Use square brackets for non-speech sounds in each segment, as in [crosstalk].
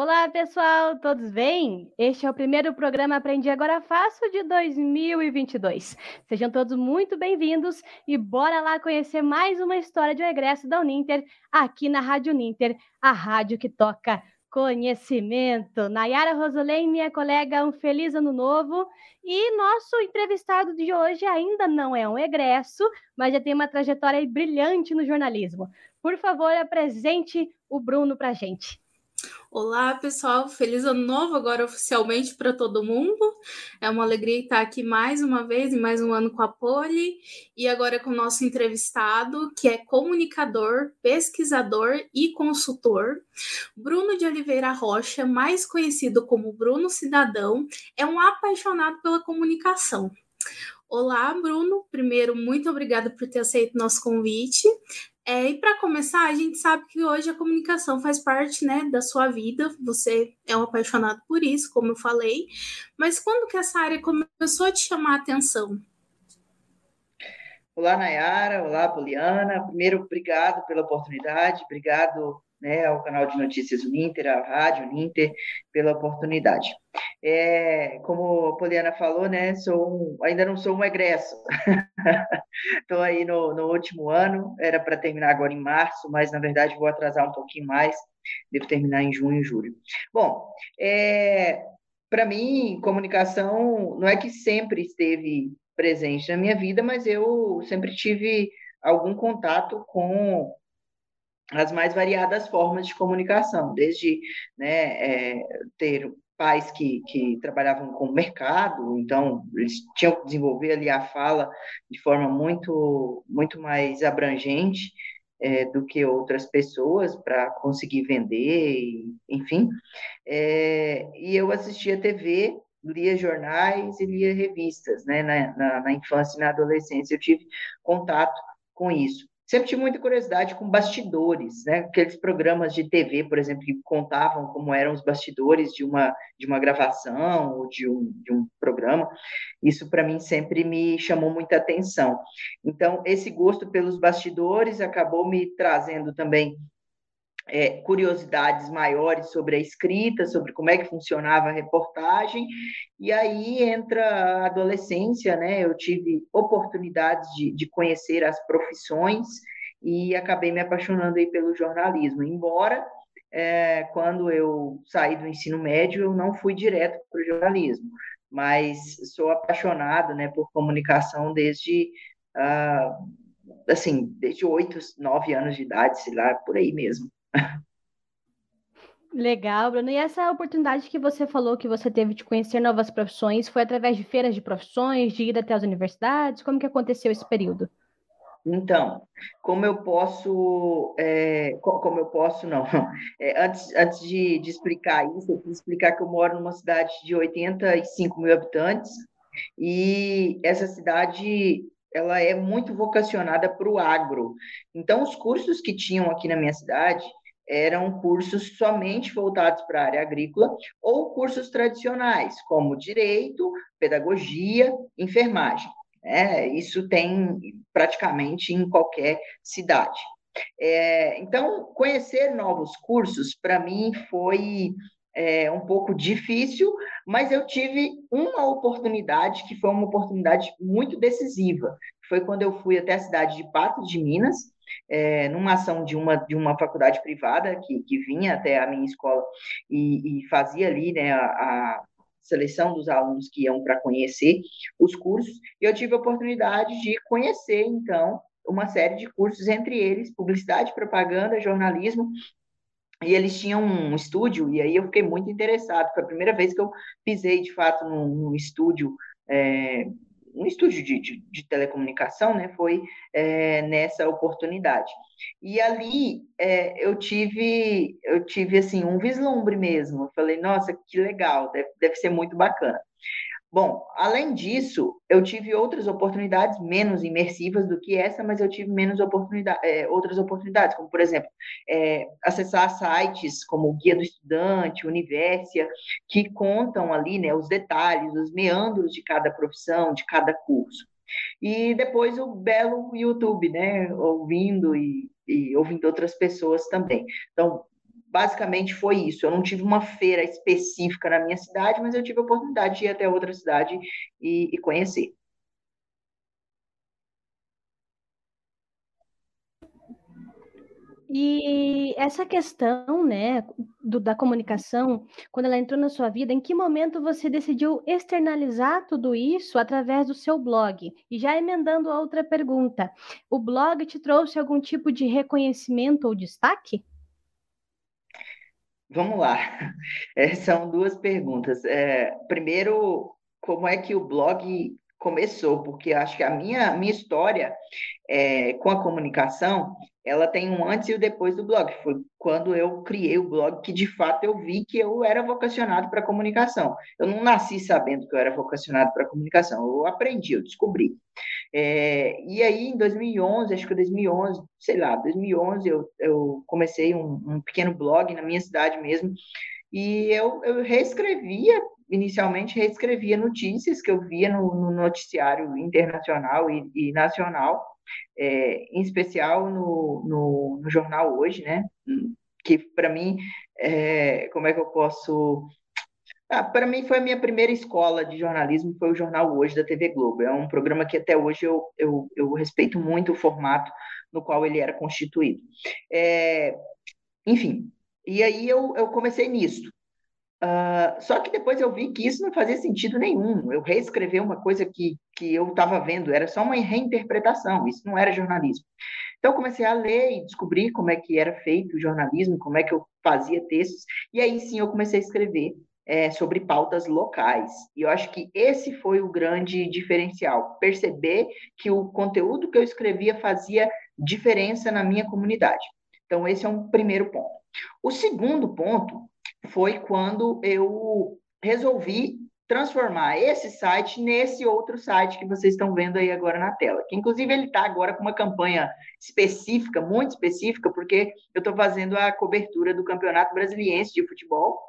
Olá, pessoal, todos bem? Este é o primeiro programa Aprendi Agora Fácil de 2022. Sejam todos muito bem-vindos e bora lá conhecer mais uma história de regresso da Uninter aqui na Rádio Uninter, a rádio que toca conhecimento. Nayara Rosolém, minha colega, um feliz ano novo. E nosso entrevistado de hoje ainda não é um egresso, mas já tem uma trajetória brilhante no jornalismo. Por favor, apresente o Bruno para gente. Olá, pessoal. Feliz ano novo agora oficialmente para todo mundo. É uma alegria estar aqui mais uma vez, em mais um ano com a Poli, e agora com o nosso entrevistado, que é comunicador, pesquisador e consultor. Bruno de Oliveira Rocha, mais conhecido como Bruno Cidadão, é um apaixonado pela comunicação. Olá, Bruno. Primeiro, muito obrigada por ter aceito nosso convite. É, e para começar, a gente sabe que hoje a comunicação faz parte né, da sua vida, você é um apaixonado por isso, como eu falei, mas quando que essa área começou a te chamar a atenção? Olá, Nayara, olá, Poliana. Primeiro, obrigado pela oportunidade, obrigado né, ao canal de notícias Uninter, à Rádio Uninter, pela oportunidade. É, como a Poliana falou, né, sou um, ainda não sou um egresso. [laughs] Estou aí no, no, último ano, era para terminar agora em março, mas na verdade vou atrasar um pouquinho mais, devo terminar em junho, julho. Bom, é, para mim, comunicação não é que sempre esteve presente na minha vida, mas eu sempre tive algum contato com as mais variadas formas de comunicação, desde né, é, ter pais que, que trabalhavam com o mercado, então eles tinham que desenvolver ali a fala de forma muito, muito mais abrangente é, do que outras pessoas para conseguir vender, enfim. É, e eu assistia TV, lia jornais e lia revistas, né? Na, na, na infância e na adolescência eu tive contato com isso sempre tive muita curiosidade com bastidores, né? Aqueles programas de TV, por exemplo, que contavam como eram os bastidores de uma, de uma gravação ou de um, de um programa. Isso, para mim, sempre me chamou muita atenção. Então, esse gosto pelos bastidores acabou me trazendo também é, curiosidades maiores sobre a escrita, sobre como é que funcionava a reportagem, e aí entra a adolescência, né? Eu tive oportunidades de, de conhecer as profissões e acabei me apaixonando aí pelo jornalismo, embora é, quando eu saí do ensino médio eu não fui direto para o jornalismo, mas sou apaixonado, né, por comunicação desde ah, assim desde oito, nove anos de idade, sei lá, por aí mesmo. Legal, Bruno. E essa oportunidade que você falou que você teve de conhecer novas profissões foi através de feiras de profissões, de ir até as universidades? Como que aconteceu esse período? Então, como eu posso, é, como eu posso, não, [laughs] é, antes, antes de, de, explicar isso, eu explicar que eu moro numa cidade de 85 mil habitantes e essa cidade, ela é muito vocacionada para o agro. Então, os cursos que tinham aqui na minha cidade, eram cursos somente voltados para a área agrícola ou cursos tradicionais, como direito, pedagogia, enfermagem. É, isso tem praticamente em qualquer cidade. É, então, conhecer novos cursos, para mim, foi é, um pouco difícil, mas eu tive uma oportunidade que foi uma oportunidade muito decisiva. Foi quando eu fui até a cidade de Patos de Minas, é, numa ação de uma, de uma faculdade privada que, que vinha até a minha escola e, e fazia ali né, a, a seleção dos alunos que iam para conhecer os cursos, e eu tive a oportunidade de conhecer, então, uma série de cursos, entre eles publicidade, propaganda, jornalismo, e eles tinham um estúdio, e aí eu fiquei muito interessado, foi a primeira vez que eu pisei, de fato, num, num estúdio é, um estúdio de, de, de telecomunicação, né, foi é, nessa oportunidade. E ali é, eu tive, eu tive assim um vislumbre mesmo. Eu falei, nossa, que legal, deve, deve ser muito bacana. Bom, além disso, eu tive outras oportunidades menos imersivas do que essa, mas eu tive menos oportunidade, é, outras oportunidades, como, por exemplo, é, acessar sites como o Guia do Estudante, Universia, que contam ali né, os detalhes, os meandros de cada profissão, de cada curso. E depois o belo YouTube, né, ouvindo e, e ouvindo outras pessoas também. Então, basicamente foi isso. Eu não tive uma feira específica na minha cidade, mas eu tive a oportunidade de ir até outra cidade e, e conhecer. E essa questão, né, do, da comunicação, quando ela entrou na sua vida, em que momento você decidiu externalizar tudo isso através do seu blog? E já emendando a outra pergunta, o blog te trouxe algum tipo de reconhecimento ou destaque? Vamos lá. [laughs] É, são duas perguntas. É, primeiro, como é que o blog começou? Porque acho que a minha, minha história é, com a comunicação ela tem um antes e o um depois do blog. Foi quando eu criei o blog que de fato eu vi que eu era vocacionado para comunicação. Eu não nasci sabendo que eu era vocacionado para comunicação, eu aprendi, eu descobri. É, e aí, em 2011, acho que 2011, sei lá, 2011, eu, eu comecei um, um pequeno blog na minha cidade mesmo, e eu, eu reescrevia, inicialmente reescrevia notícias que eu via no, no noticiário internacional e, e nacional, é, em especial no, no, no, jornal Hoje, né? Que para mim, é, como é que eu posso. Ah, para mim foi a minha primeira escola de jornalismo, foi o Jornal Hoje da TV Globo. É um programa que até hoje eu, eu, eu respeito muito o formato no qual ele era constituído. É, enfim, e aí eu, eu comecei nisso. Uh, só que depois eu vi que isso não fazia sentido nenhum. Eu reescrever uma coisa que, que eu estava vendo, era só uma reinterpretação, isso não era jornalismo. Então comecei a ler e descobrir como é que era feito o jornalismo, como é que eu fazia textos, e aí sim eu comecei a escrever é, sobre pautas locais. E eu acho que esse foi o grande diferencial, perceber que o conteúdo que eu escrevia fazia diferença na minha comunidade. Então esse é um primeiro ponto. O segundo ponto foi quando eu resolvi transformar esse site nesse outro site que vocês estão vendo aí agora na tela. Que inclusive ele está agora com uma campanha específica, muito específica, porque eu estou fazendo a cobertura do Campeonato Brasiliense de Futebol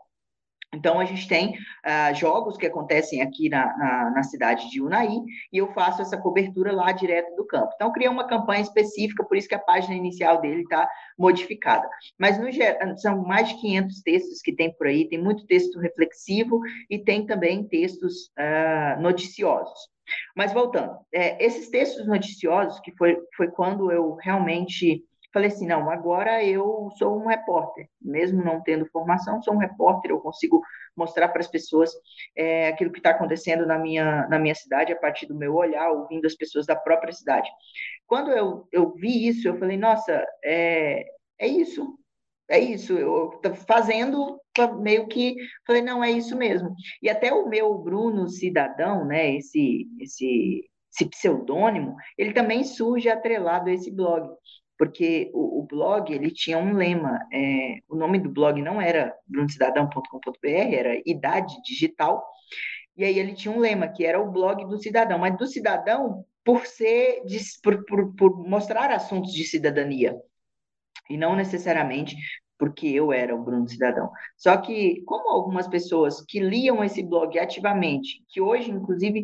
então, a gente tem uh, jogos que acontecem aqui na, na, na, cidade de Unai e eu faço essa cobertura lá direto do campo. Então, criei uma campanha específica, por isso que a página inicial dele está modificada. Mas, no são mais de 500 textos que tem por aí, tem muito texto reflexivo e tem também textos uh, noticiosos. Mas, voltando, é, esses textos noticiosos, que foi, foi quando eu realmente Falei assim, não, agora eu sou um repórter, mesmo não tendo formação, sou um repórter, eu consigo mostrar para as pessoas é, aquilo que está acontecendo na minha, na minha cidade a partir do meu olhar, ouvindo as pessoas da própria cidade. Quando eu, eu vi isso, eu falei, nossa, é, é isso, é isso, eu estou fazendo meio que falei, não, é isso mesmo. E até o meu Bruno Cidadão, né, esse, esse, esse pseudônimo, ele também surge atrelado a esse blog porque o, o, blog ele tinha um lema. É, o nome do blog não era brunocidadão.com.br, era Idade Digital. E aí ele tinha um lema que era o blog do cidadão, mas do cidadão por ser por, por, por mostrar assuntos de cidadania e não necessariamente porque eu era o Bruno Cidadão. Só que, como algumas pessoas que liam esse blog ativamente, que hoje, inclusive,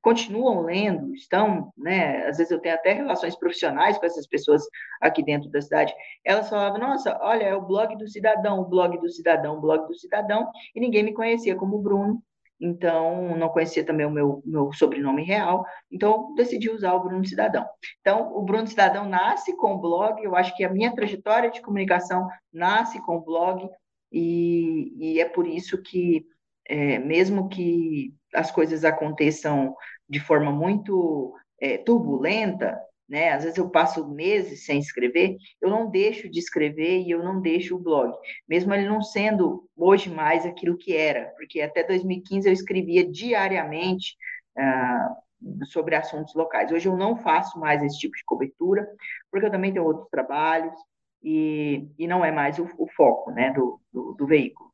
continuam lendo, estão, né? Às vezes eu tenho até relações profissionais com essas pessoas aqui dentro da cidade. Elas falavam: "Nossa, olha, é o blog do cidadão, o blog do cidadão, o blog do cidadão", e ninguém me conhecia como Bruno. Então, não conhecia também o meu, meu sobrenome real, então decidi usar o Bruno Cidadão. Então, o Bruno Cidadão nasce com o blog, eu acho que a minha trajetória de comunicação nasce com o blog, e, e é por isso que, é, mesmo que as coisas aconteçam de forma muito é, turbulenta, né? Às vezes eu passo meses sem escrever, eu não deixo de escrever e eu não deixo o blog, mesmo ele não sendo hoje mais aquilo que era, porque até 2015 eu escrevia diariamente ah, sobre assuntos locais. Hoje eu não faço mais esse tipo de cobertura, porque eu também tenho outros trabalhos e, e não é mais o, o foco, né, do, do, do veículo.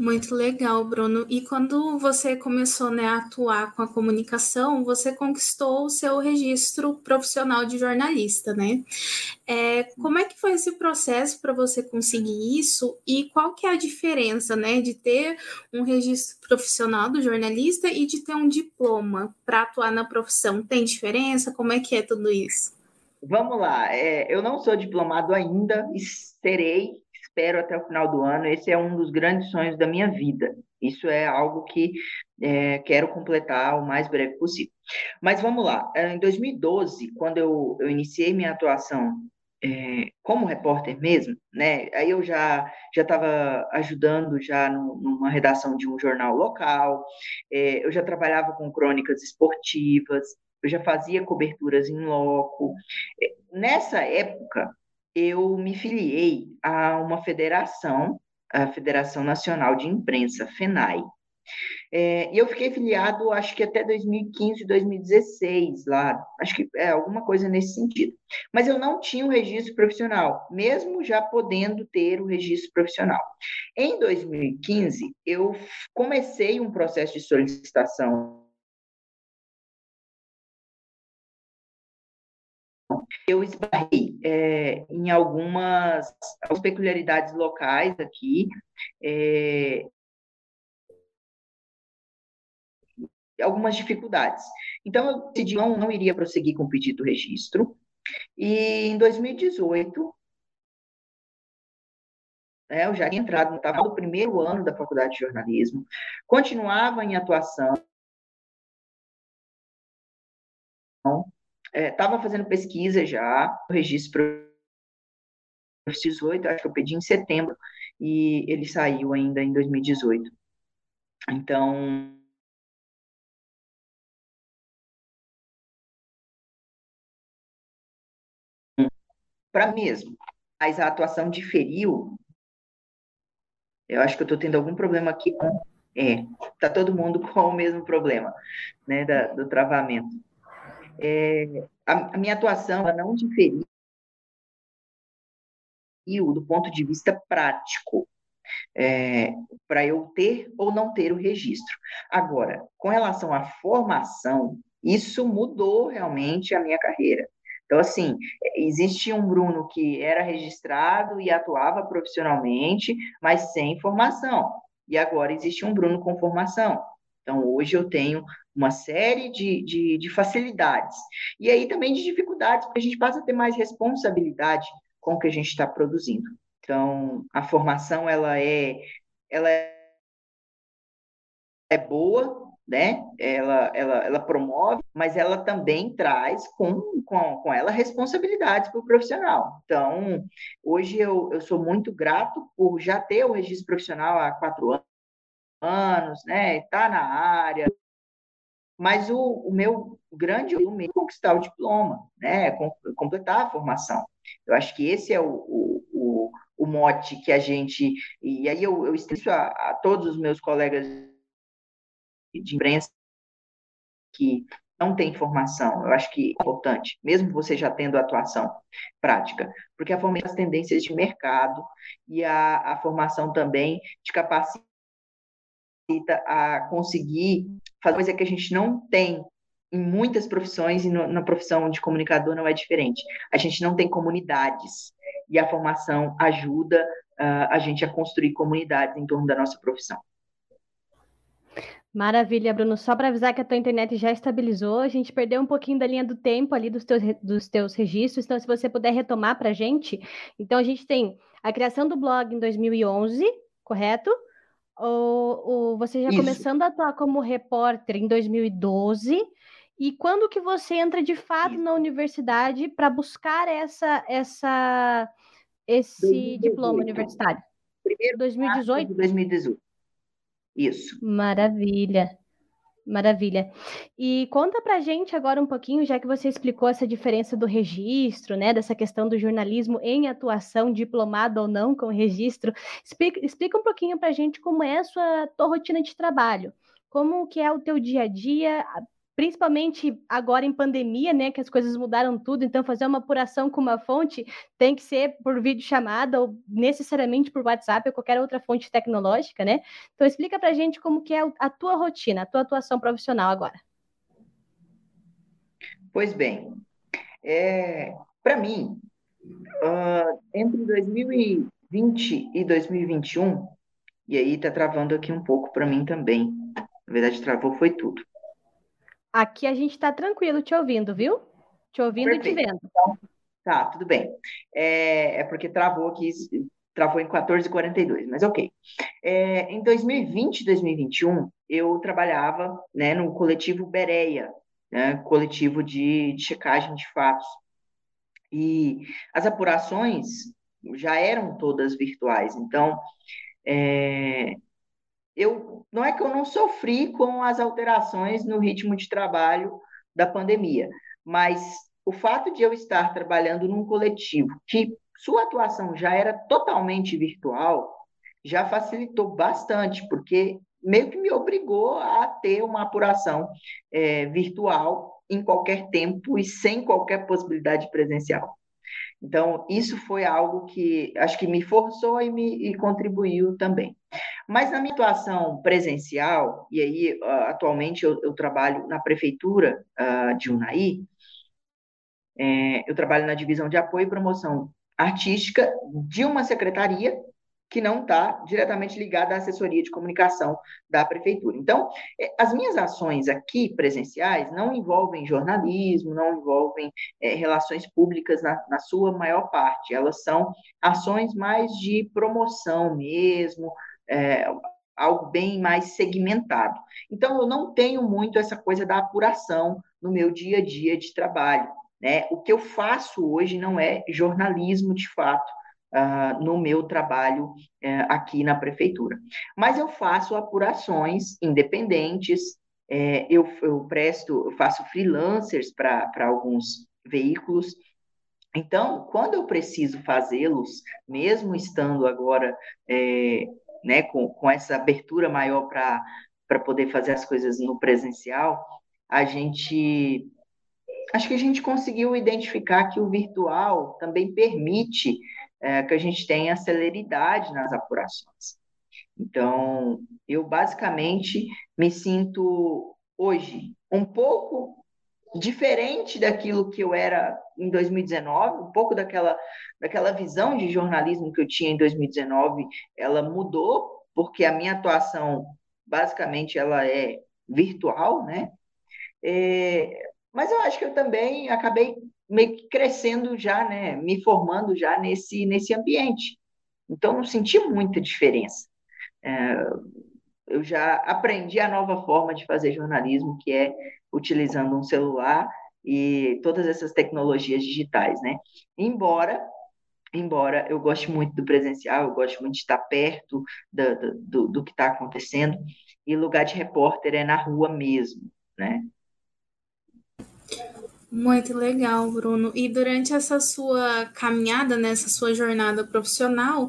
Muito legal, Bruno. E quando você começou né, a atuar com a comunicação, você conquistou o seu registro profissional de jornalista, né? É, como é que foi esse processo para você conseguir isso e qual que é a diferença, né, de ter um registro profissional do jornalista e de ter um diploma para atuar na profissão? Tem diferença? Como é que é tudo isso? vamos lá. É, eu não sou diplomado ainda, serei, espero até o final do ano. Esse é um dos grandes sonhos da minha vida. Isso é algo que é, quero completar o mais breve possível. Mas vamos lá. É, em 2012, quando eu, eu iniciei minha atuação é, como repórter mesmo, né? Aí eu já já estava ajudando já no, numa redação de um jornal local. É, eu já trabalhava com crônicas esportivas. Eu já fazia coberturas em loco. É, nessa época, eu me filiei a uma federação, a Federação Nacional de Imprensa, FENAI. É, e eu fiquei filiado, acho que até 2015, 2016, lá, acho que é alguma coisa nesse sentido. Mas eu não tinha o um registro profissional, mesmo já podendo ter o registro profissional. Em 2015, eu comecei um processo de solicitação eu esbarrei é, em algumas, algumas, peculiaridades locais aqui, é, algumas dificuldades. Então, eu decidi não, não iria prosseguir com o pedido do registro, e em 2018, né, eu já tinha entrado, estava no primeiro ano da faculdade de jornalismo, continuava em atuação, estava é, fazendo pesquisa já, o registro para 18, acho que eu pedi em setembro, e ele saiu ainda em 2018. Então, para mesmo, mas a atuação diferiu. Eu acho que eu estou tendo algum problema aqui. É, tá todo mundo [laughs] com o mesmo problema, né, da, do travamento. É, a, a, minha atuação ela não diferiu do ponto de vista prático, é, para eu ter ou não ter o registro. Agora, com relação à formação, isso mudou realmente a minha carreira. Então, assim, existe um Bruno que era registrado e atuava profissionalmente, mas sem formação. E agora existe um Bruno com formação. Então, hoje eu tenho uma série de, de, de facilidades. E aí também de dificuldades, porque a gente passa a ter mais responsabilidade com o que a gente está produzindo. Então, a formação, ela é, ela é boa, né? Ela, ela, ela promove, mas ela também traz com, com, com ela responsabilidades para o profissional. Então, hoje eu, eu sou muito grato por já ter o registro profissional há quatro anos, né? Estar tá na área. Mas o, o meu grande é conquistar o diploma, né? completar a formação. Eu acho que esse é o, o, o, o mote que a gente. E aí eu, eu estendo a, a todos os meus colegas de imprensa que não tem formação, eu acho que é importante, mesmo você já tendo atuação prática, porque a formação as tendências de mercado e a, a formação também te capacita a conseguir fazer coisa que a gente não tem em muitas profissões e no, na profissão de comunicador não é diferente. A gente não tem comunidades e a formação ajuda uh, a gente a construir comunidades em torno da nossa profissão. Maravilha, Bruno. Só para avisar que a tua internet já estabilizou, a gente perdeu um pouquinho da linha do tempo ali dos teus, dos teus registros, então se você puder retomar para a gente. Então a gente tem a criação do blog em 2011, correto? Ou você já Isso. começando a atuar como repórter em 2012? E quando que você entra de fato Isso. na universidade para buscar essa, essa, esse 2018. diploma universitário? Primeiro 2018? 2018. Isso. Maravilha. Maravilha. E conta pra gente agora um pouquinho, já que você explicou essa diferença do registro, né, dessa questão do jornalismo em atuação, diplomado ou não com registro. Explica, explica um pouquinho pra gente como é a sua tua rotina de trabalho. Como que é o teu dia a dia, principalmente agora em pandemia, né, que as coisas mudaram tudo, então fazer uma apuração com uma fonte tem que ser por videochamada ou necessariamente por WhatsApp ou qualquer outra fonte tecnológica, né? Então explica pra gente como que é a tua rotina, a tua atuação profissional agora. Pois bem, é, para mim, uh, entre 2020 e 2021, e aí tá travando aqui um pouco para mim também, na verdade travou foi tudo. Aqui a gente está tranquilo te ouvindo, viu? Te ouvindo Perfeito. e te vendo. Então, Tá, tudo bem. É, é porque travou aqui, travou em 14h42, mas ok. É, em 2020 e 2021, eu trabalhava né, no coletivo Bereia, né, coletivo de, de checagem de fatos. E as apurações já eram todas virtuais, então é, eu não é que eu não sofri com as alterações no ritmo de trabalho da pandemia, mas o fato de eu estar trabalhando num coletivo que sua atuação já era totalmente virtual já facilitou bastante, porque meio que me obrigou a ter uma apuração é, virtual em qualquer tempo e sem qualquer possibilidade presencial. Então, isso foi algo que acho que me forçou e me e contribuiu também. Mas na minha atuação presencial, e aí uh, atualmente eu, eu, trabalho na prefeitura uh, de Unai, é, eu trabalho na divisão de apoio e promoção artística de uma secretaria que não está diretamente ligada à assessoria de comunicação da prefeitura. Então, é, as minhas ações aqui presenciais não envolvem jornalismo, não envolvem é, relações públicas na, na, sua maior parte, elas são ações mais de promoção mesmo, é, algo bem mais segmentado. Então, eu não tenho muito essa coisa da apuração no meu dia a dia de trabalho. Né? O que eu faço hoje não é jornalismo de fato, uh, no meu trabalho uh, aqui na prefeitura. Mas eu faço apurações independentes, uh, eu, eu presto, eu faço freelancers para alguns veículos. Então, quando eu preciso fazê-los, mesmo estando agora é, né, com, com essa abertura maior para poder fazer as coisas no presencial, a gente acho que a gente conseguiu identificar que o virtual também permite é, que a gente tenha celeridade nas apurações. Então, eu basicamente me sinto hoje um pouco diferente daquilo que eu era em 2019, um pouco daquela, daquela visão de jornalismo que eu tinha em 2019, ela mudou, porque a minha atuação, basicamente, ela é virtual, né? É, mas eu acho que eu também acabei meio que crescendo já, né, me formando já nesse, nesse ambiente. Então, não senti muita diferença. É, eu já aprendi a nova forma de fazer jornalismo, que é utilizando um celular e todas essas tecnologias digitais, né? Embora, embora eu goste muito do presencial, eu gosto muito de estar perto do, do, do que está acontecendo, e lugar de repórter é na rua mesmo, né? Muito legal, Bruno. E durante essa sua caminhada, nessa sua jornada profissional,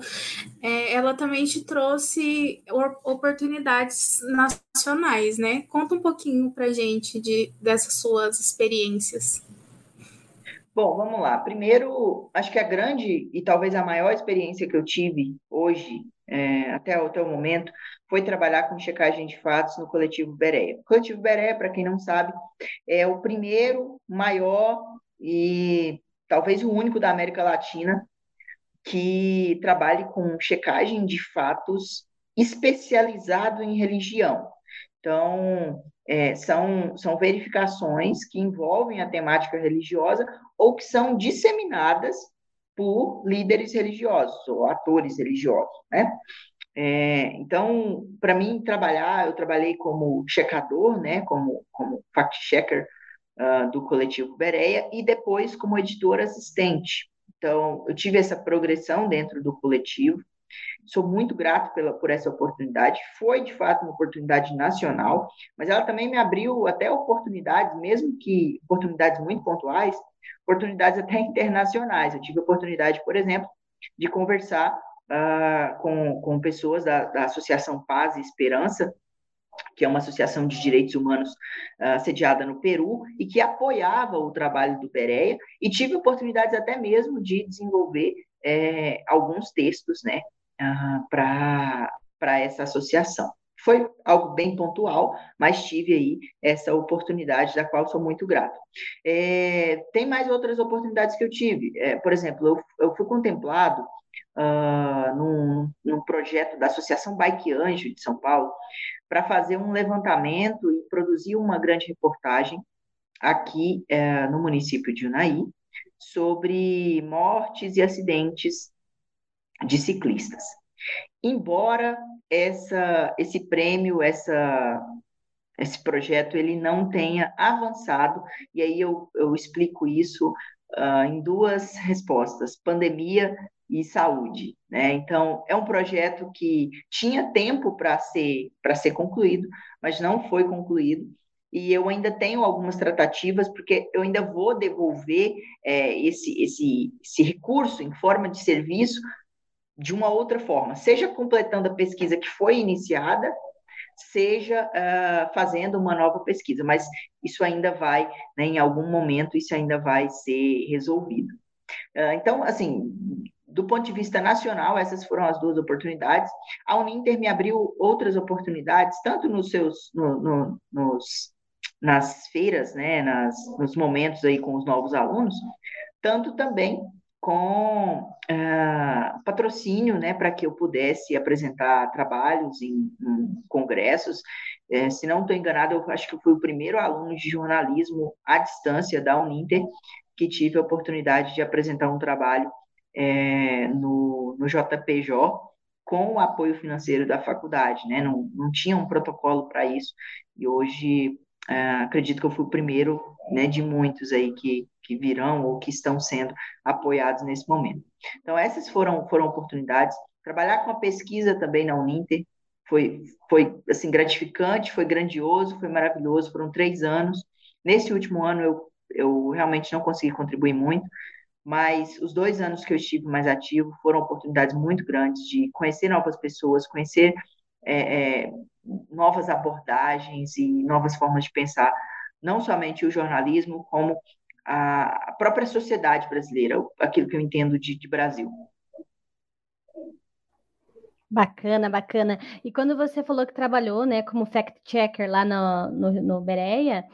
é, ela também te trouxe oportunidades nacionais, né? Conta um pouquinho para gente de, dessas suas experiências. Bom, vamos lá. Primeiro, acho que a grande e talvez a maior experiência que eu tive hoje, é, até, até o momento, foi trabalhar com checagem de fatos no coletivo Bereia. O coletivo Bereia, para quem não sabe, é o primeiro, maior e talvez o único da América Latina que trabalhe com checagem de fatos especializado em religião. Então, é, são, são verificações que envolvem a temática religiosa ou que são disseminadas por líderes religiosos ou atores religiosos, né? É, então, para mim, trabalhar, eu trabalhei como checador, né, como, como fact-checker uh, do coletivo Bereia, e depois como editor assistente. Então, eu tive essa progressão dentro do coletivo, sou muito grato pela, por essa oportunidade. Foi, de fato, uma oportunidade nacional, mas ela também me abriu até oportunidades, mesmo que oportunidades muito pontuais, oportunidades até internacionais. Eu tive a oportunidade, por exemplo, de conversar uh, com, com pessoas da, da Associação Paz e Esperança, que é uma associação de direitos humanos uh, sediada no Peru e que apoiava o trabalho do Pereia, e tive oportunidades até mesmo de desenvolver é, alguns textos né, uh, para essa associação. Foi algo bem pontual, mas tive aí essa oportunidade, da qual sou muito grato. É, tem mais outras oportunidades que eu tive. É, por exemplo, eu, eu fui contemplado uh, num, num projeto da Associação Bike Anjo de São Paulo para fazer um levantamento e produzir uma grande reportagem aqui uh, no município de Unai, sobre mortes e acidentes de ciclistas. Embora essa, esse prêmio, essa, esse projeto, ele não tenha avançado, e aí eu, eu explico isso uh, em duas respostas: pandemia e saúde. Né? Então, é um projeto que tinha tempo para ser, ser concluído, mas não foi concluído. E eu ainda tenho algumas tratativas, porque eu ainda vou devolver é, esse, esse, esse recurso em forma de serviço de uma outra forma, seja completando a pesquisa que foi iniciada, seja uh, fazendo uma nova pesquisa, mas isso ainda vai, né, em algum momento, isso ainda vai ser resolvido. Uh, então, assim, do ponto de vista nacional, essas foram as duas oportunidades. A Uninter me abriu outras oportunidades, tanto nos seus, no, no, nos, nas feiras, né, nas, nos momentos aí com os novos alunos, tanto também com uh, patrocínio, né, para que eu pudesse apresentar trabalhos em, em congressos. É, se não estou enganado, eu acho que fui o primeiro aluno de jornalismo à distância da Uninter que tive a oportunidade de apresentar um trabalho é, no, no JPJ com o apoio financeiro da faculdade, né? Não, não tinha um protocolo para isso e hoje é, acredito que eu fui o primeiro, né, de muitos aí que, que virão ou que estão sendo apoiados nesse momento. Então essas foram foram oportunidades. Trabalhar com a pesquisa também na Uninter foi foi assim gratificante, foi grandioso, foi maravilhoso. Foram três anos. Nesse último ano eu eu realmente não consegui contribuir muito, mas os dois anos que eu estive mais ativo foram oportunidades muito grandes de conhecer novas pessoas, conhecer é, novas abordagens e novas formas de pensar, não somente o jornalismo, como a própria sociedade brasileira, aquilo que eu entendo de, de Brasil. Bacana, bacana. E quando você falou que trabalhou, né, como fact-checker lá no, no, no Bereia,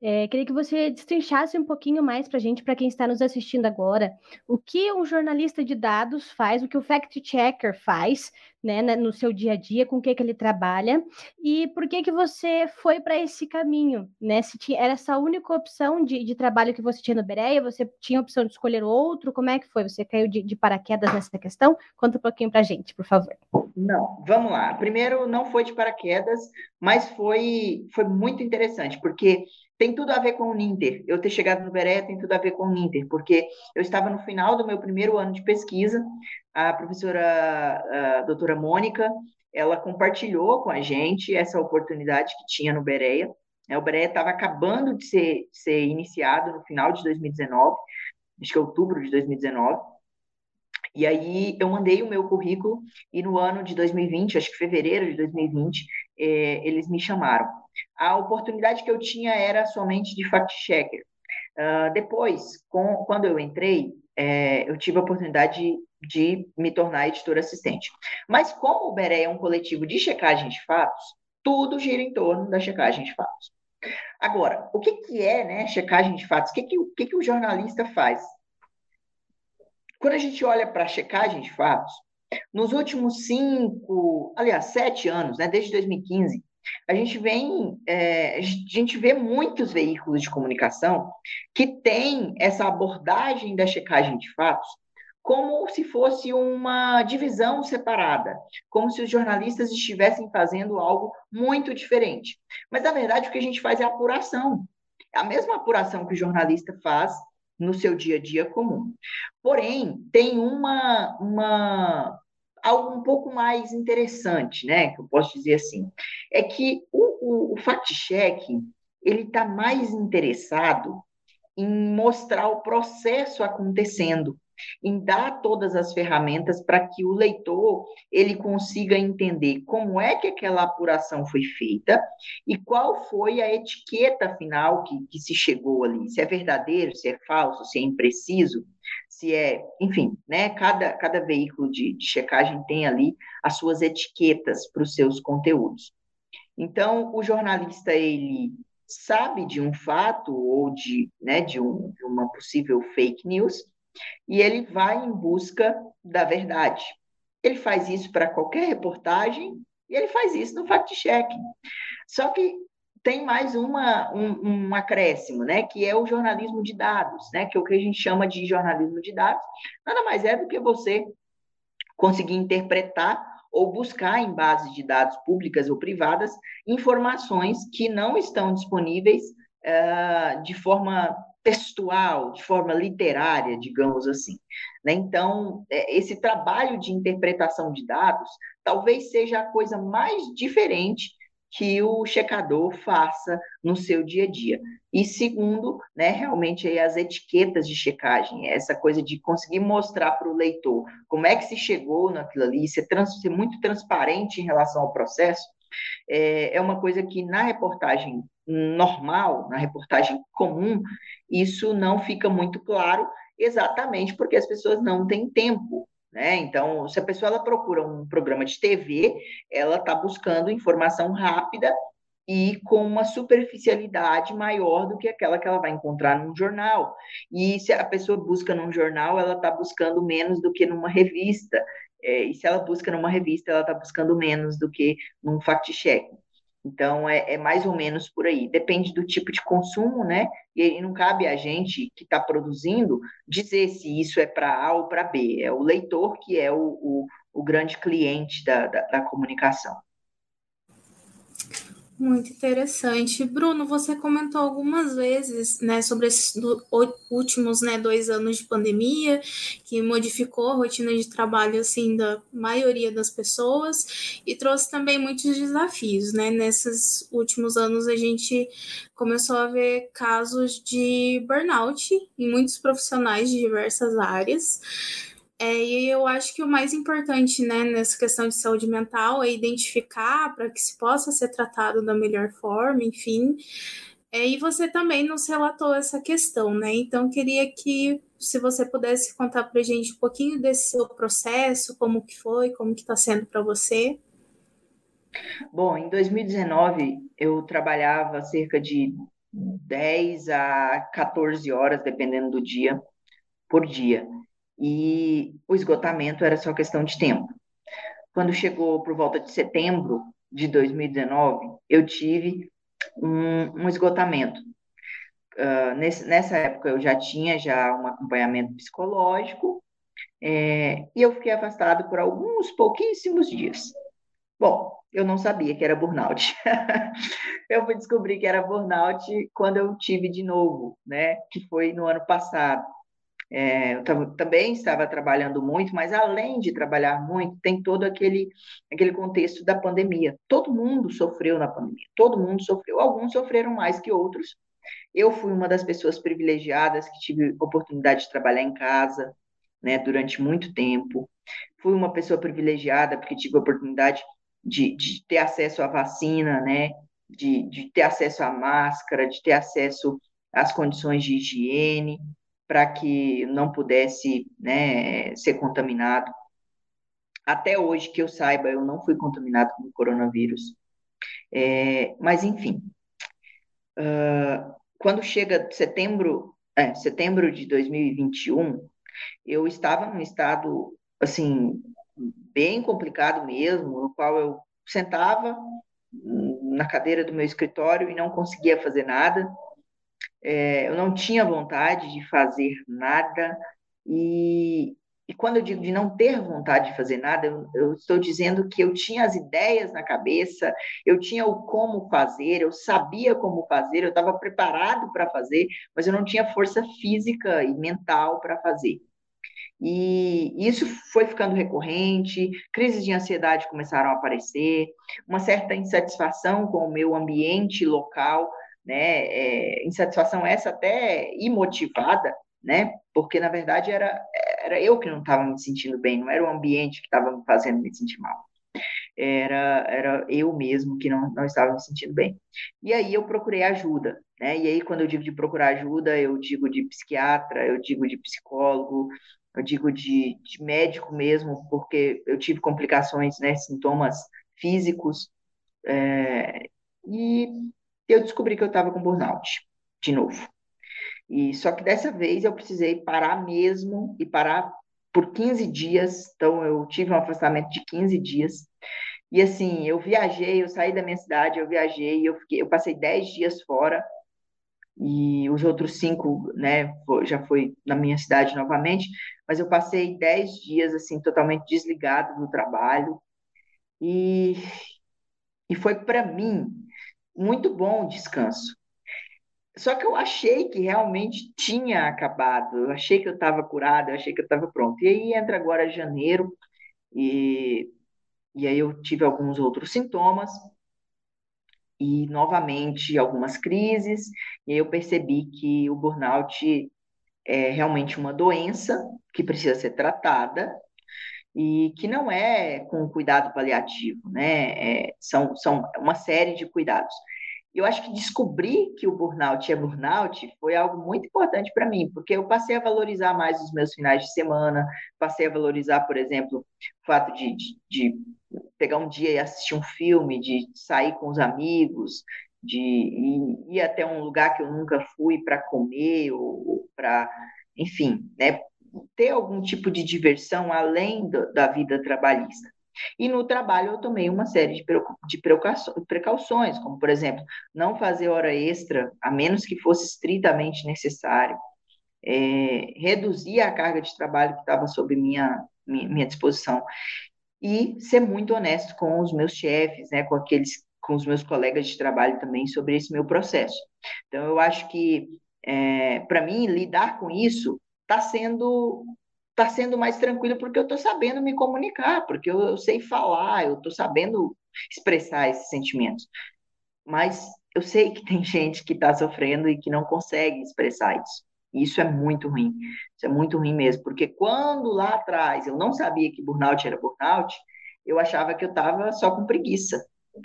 é, queria que você destrinchasse um pouquinho mais para a gente, para quem está nos assistindo agora, o que um jornalista de dados faz, o que o fact-checker faz, né, no seu dia a dia, com o que, que ele trabalha, e por que que você foi para esse caminho, né? Se tinha, era essa única opção de, de trabalho que você tinha no Bereia, você tinha a opção de escolher outro, como é que foi? Você caiu de, de paraquedas nessa questão? Conta um pouquinho para a gente, por favor. Não, vamos lá. Primeiro, não foi de paraquedas, mas foi, foi muito interessante, porque tem tudo a ver com o Ninter. Eu ter chegado no Beré tem tudo a ver com o Ninter, porque eu estava no final do meu primeiro ano de pesquisa, a professora a doutora Mônica, ela compartilhou com a gente essa oportunidade que tinha no Bereia. O Bereia estava acabando de ser, de ser iniciado no final de 2019, acho que é outubro de 2019, e aí eu mandei o meu currículo e no ano de 2020, acho que fevereiro de 2020, eh, eles me chamaram. A oportunidade que eu tinha era somente de fact-checker. Uh, depois, com, quando eu entrei, eh, eu tive a oportunidade de, de me tornar editor assistente. Mas como o Beré é um coletivo de checagem de fatos, tudo gira em torno da checagem de fatos. Agora, o que, que é né, checagem de fatos? O que, que, o, que, que o jornalista faz? Quando a gente olha para a checagem de fatos, nos últimos cinco, aliás, sete anos, né, desde 2015, a gente vem, é, a gente vê muitos veículos de comunicação que têm essa abordagem da checagem de fatos como se fosse uma divisão separada, como se os jornalistas estivessem fazendo algo muito diferente. Mas, na verdade, o que a gente faz é apuração. É a mesma apuração que o jornalista faz no seu dia a dia comum. Porém, tem uma, uma algo um pouco mais interessante, né, que eu posso dizer assim, é que o, o, o fact-check ele está mais interessado em mostrar o processo acontecendo, em dar todas as ferramentas para que o leitor ele consiga entender como é que aquela apuração foi feita e qual foi a etiqueta final que, que se chegou ali, se é verdadeiro, se é falso, se é impreciso, se é, enfim, né? Cada, cada veículo de, de checagem tem ali as suas etiquetas para os seus conteúdos. Então, o jornalista ele sabe de um fato ou de, né, de, um, de uma possível fake news e ele vai em busca da verdade. Ele faz isso para qualquer reportagem e ele faz isso no fact-checking. Só que tem mais uma, um, um acréscimo, né, que é o jornalismo de dados, né, que é o que a gente chama de jornalismo de dados, nada mais é do que você conseguir interpretar ou buscar em bases de dados públicas ou privadas informações que não estão disponíveis uh, de forma textual, de forma literária, digamos assim. Né? Então, é, esse trabalho de interpretação de dados talvez seja a coisa mais diferente que o checador faça no seu dia a dia. E segundo, né, realmente aí as etiquetas de checagem, essa coisa de conseguir mostrar para o leitor como é que se chegou naquilo ali, ser, trans, ser muito transparente em relação ao processo, é, é uma coisa que na reportagem normal, na reportagem comum, isso não fica muito claro, exatamente porque as pessoas não têm tempo né? Então, se a pessoa ela procura um programa de TV, ela está buscando informação rápida e com uma superficialidade maior do que aquela que ela vai encontrar num jornal. E se a pessoa busca num jornal, ela está buscando menos do que numa revista. É, e se ela busca numa revista, ela está buscando menos do que num fact-check. Então, é, é, mais ou menos por aí. Depende do tipo de consumo, né? E aí não cabe a gente que está produzindo dizer se isso é para A ou para B. É o leitor que é o, o, o grande cliente da, da, da comunicação. Muito interessante. Bruno, você comentou algumas vezes né, sobre esses últimos né, dois anos de pandemia, que modificou a rotina de trabalho assim, da maioria das pessoas e trouxe também muitos desafios. Né? Nesses últimos anos, a gente começou a ver casos de burnout em muitos profissionais de diversas áreas. É, e eu acho que o mais importante né, nessa questão de saúde mental é identificar para que se possa ser tratado da melhor forma, enfim. É, e você também nos relatou essa questão, né? Então, queria que se você pudesse contar para gente um pouquinho desse seu processo, como que foi, como que está sendo para você. Bom, em 2019 eu trabalhava cerca de 10 a 14 horas, dependendo do dia, por dia e o esgotamento era só questão de tempo. Quando chegou por volta de setembro de 2019, eu tive um, um esgotamento. Uh, nesse, nessa época eu já tinha já um acompanhamento psicológico é, e eu fiquei afastado por alguns pouquíssimos dias. Bom, eu não sabia que era burnout. [laughs] eu fui descobrir que era burnout quando eu tive de novo, né? Que foi no ano passado. É, eu também estava trabalhando muito, mas além de trabalhar muito, tem todo aquele, aquele contexto da pandemia. Todo mundo sofreu na pandemia, todo mundo sofreu. Alguns sofreram mais que outros. Eu fui uma das pessoas privilegiadas que tive oportunidade de trabalhar em casa, né, durante muito tempo. Fui uma pessoa privilegiada porque tive a oportunidade de, de ter acesso à vacina, né, de, de ter acesso à máscara, de ter acesso às condições de higiene para que não pudesse né, ser contaminado. Até hoje, que eu saiba, eu não fui contaminado com o coronavírus. É, mas, enfim, uh, quando chega setembro, é, setembro de 2021, eu estava num estado, assim, bem complicado mesmo, no qual eu sentava na cadeira do meu escritório e não conseguia fazer nada, é, eu não tinha vontade de fazer nada, e, e quando eu digo de não ter vontade de fazer nada, eu, eu, estou dizendo que eu tinha as ideias na cabeça, eu tinha o como fazer, eu sabia como fazer, eu estava preparado para fazer, mas eu não tinha força física e mental para fazer. E isso foi ficando recorrente, crises de ansiedade começaram a aparecer, uma certa insatisfação com o meu ambiente local, né? É, insatisfação essa até imotivada, né? Porque na verdade era era eu que não estava me sentindo bem, não era o ambiente que estava me fazendo me sentir mal. Era, era eu mesmo que não, não estava me sentindo bem. E aí eu procurei ajuda, né? E aí, quando eu digo de procurar ajuda, eu digo de psiquiatra, eu digo de psicólogo, eu digo de, de médico mesmo, porque eu tive complicações, né? Sintomas físicos. É, e eu descobri que eu estava com burnout, de novo. E só que dessa vez eu precisei parar mesmo e parar por 15 dias. Então eu tive um afastamento de 15 dias. E assim, eu viajei, eu saí da minha cidade, eu viajei, eu, fiquei, eu passei dez dias fora, e os outros cinco, né, já foi na minha cidade novamente, mas eu passei dez dias, assim, totalmente desligado do trabalho, e, e foi para mim muito bom o descanso. Só que eu achei que realmente tinha acabado, eu achei que eu estava curado, eu achei que eu estava pronto. E aí entra agora janeiro, e, e aí eu tive alguns outros sintomas, e novamente algumas crises, e aí eu percebi que o burnout é realmente uma doença que precisa ser tratada, e que não é com cuidado paliativo, né? É, são, são uma série de cuidados eu acho que descobrir que o burnout é burnout foi algo muito importante para mim, porque eu passei a valorizar mais os meus finais de semana, passei a valorizar, por exemplo, o fato de, de, de pegar um dia e assistir um filme, de sair com os amigos, de ir, ir até um lugar que eu nunca fui para comer ou para, enfim, né, ter algum tipo de diversão além do, da vida trabalhista. E no trabalho eu tomei uma série de precauções, como, por exemplo, não fazer hora extra, a menos que fosse estritamente necessário, é, reduzir a carga de trabalho que estava sob minha, minha, disposição, e ser muito honesto com os meus chefes, né, com aqueles com os meus colegas de trabalho também sobre esse meu processo. Então, eu acho que, é, para mim, lidar com isso está sendo está sendo mais tranquilo porque eu estou sabendo me comunicar, porque eu, eu sei falar, eu estou sabendo expressar esses sentimentos. Mas eu sei que tem [laughs] gente que está sofrendo e que não consegue expressar isso. E isso é muito ruim. Isso é muito ruim mesmo, porque quando lá atrás eu não sabia que burnout era burnout, eu achava que eu estava só com preguiça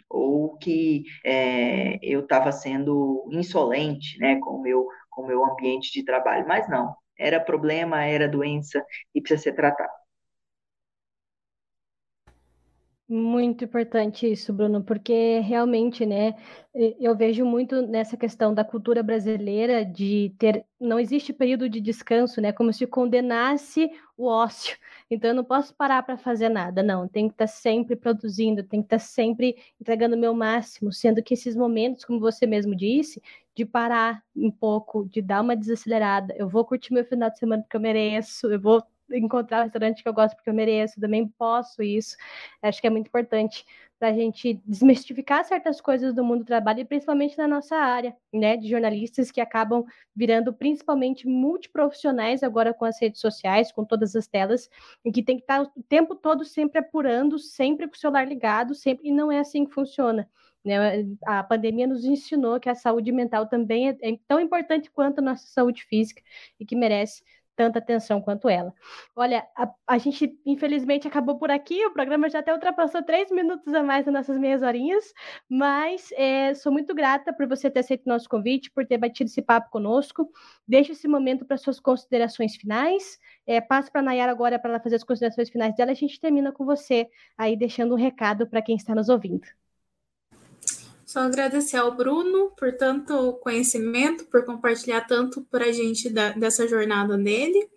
ou que é, eu estava sendo insolente, né, com o meu com o meu ambiente de trabalho. Mas não, era problema, era doença e precisa ser tratado. Muito importante isso, Bruno, porque realmente, né, eu vejo muito nessa questão da cultura brasileira de ter, não existe período de descanso, né, como se condenasse o ócio. [laughs] Então eu não posso parar para fazer nada, não, tem que estar tá sempre produzindo, tem que estar tá sempre entregando o meu máximo, sendo que esses momentos, como você mesmo disse, de parar um pouco, de dar uma desacelerada, eu vou curtir meu final de semana porque eu mereço, eu vou encontrar um restaurante que eu gosto porque eu mereço, também posso isso. Acho que é muito importante para a gente desmistificar certas coisas do mundo do trabalho e principalmente na nossa área, né, de jornalistas que acabam virando principalmente multiprofissionais agora com as redes sociais, com todas as telas, e que tem que estar o tempo todo sempre apurando, sempre com o celular ligado, sempre e não é assim que funciona. Né? A pandemia nos ensinou que a saúde mental também é, é tão importante quanto a nossa saúde física e que merece tanta atenção quanto ela. Olha, a, a, gente infelizmente acabou por aqui, o programa já até ultrapassou três minutos a mais das nossas meias horinhas, mas é, sou muito grata por você ter aceito o nosso convite, por ter batido esse papo conosco. Deixe esse momento para suas considerações finais. É, passo para a Nayara agora para ela fazer as considerações finais dela a gente termina com você aí deixando um recado para quem está nos ouvindo. Só agradecer ao Bruno por tanto conhecimento, por compartilhar tanto para a gente da, dessa jornada dele.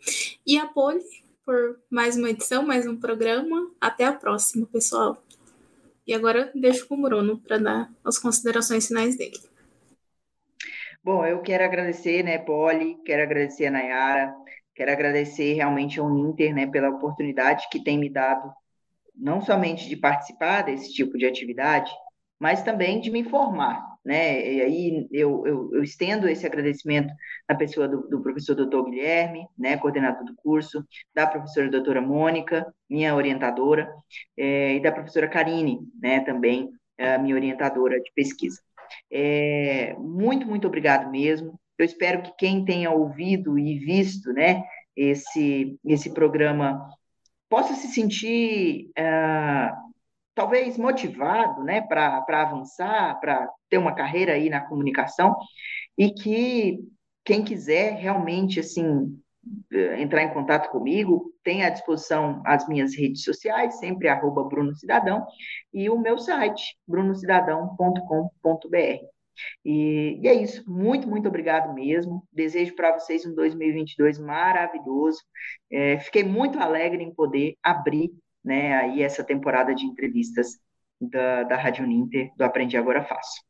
E a Poli por mais uma edição, mais um programa. Até a próxima, pessoal. E agora deixo com o Bruno para dar as considerações finais dele. Bom, eu quero agradecer, né, Poli, quero agradecer a Nayara, quero agradecer realmente ao Ninter, né, pela oportunidade que tem me dado, não somente de participar desse tipo de atividade, mas também de me informar, né? E aí eu, eu, eu estendo esse agradecimento na pessoa do, do, professor doutor Guilherme, né, coordenador do curso, da professora doutora Mônica, minha orientadora, é, e da professora Karine, né, também minha orientadora de pesquisa. É, muito, muito obrigado mesmo. Eu espero que quem tenha ouvido e visto, né, esse, esse programa possa se sentir uh, talvez motivado né, para avançar, para ter uma carreira aí na comunicação, e que quem quiser realmente assim entrar em contato comigo, tem à disposição as minhas redes sociais, sempre arroba Bruno Cidadão, e o meu site, brunocidadão.com.br. E, e, é isso, muito, muito obrigado mesmo. Desejo para vocês um 2022 maravilhoso. É, fiquei muito alegre em poder abrir né, aí essa temporada de entrevistas da, da Rádio Ninter, do Aprendi Agora Faço.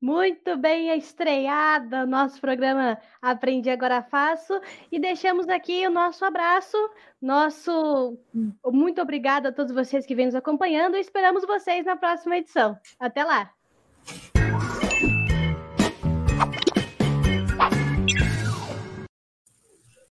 Muito bem estreada nosso programa Aprendi Agora Faço e deixamos aqui o nosso abraço, nosso muito obrigada a todos vocês que vêm nos acompanhando e esperamos vocês na próxima edição. Até lá!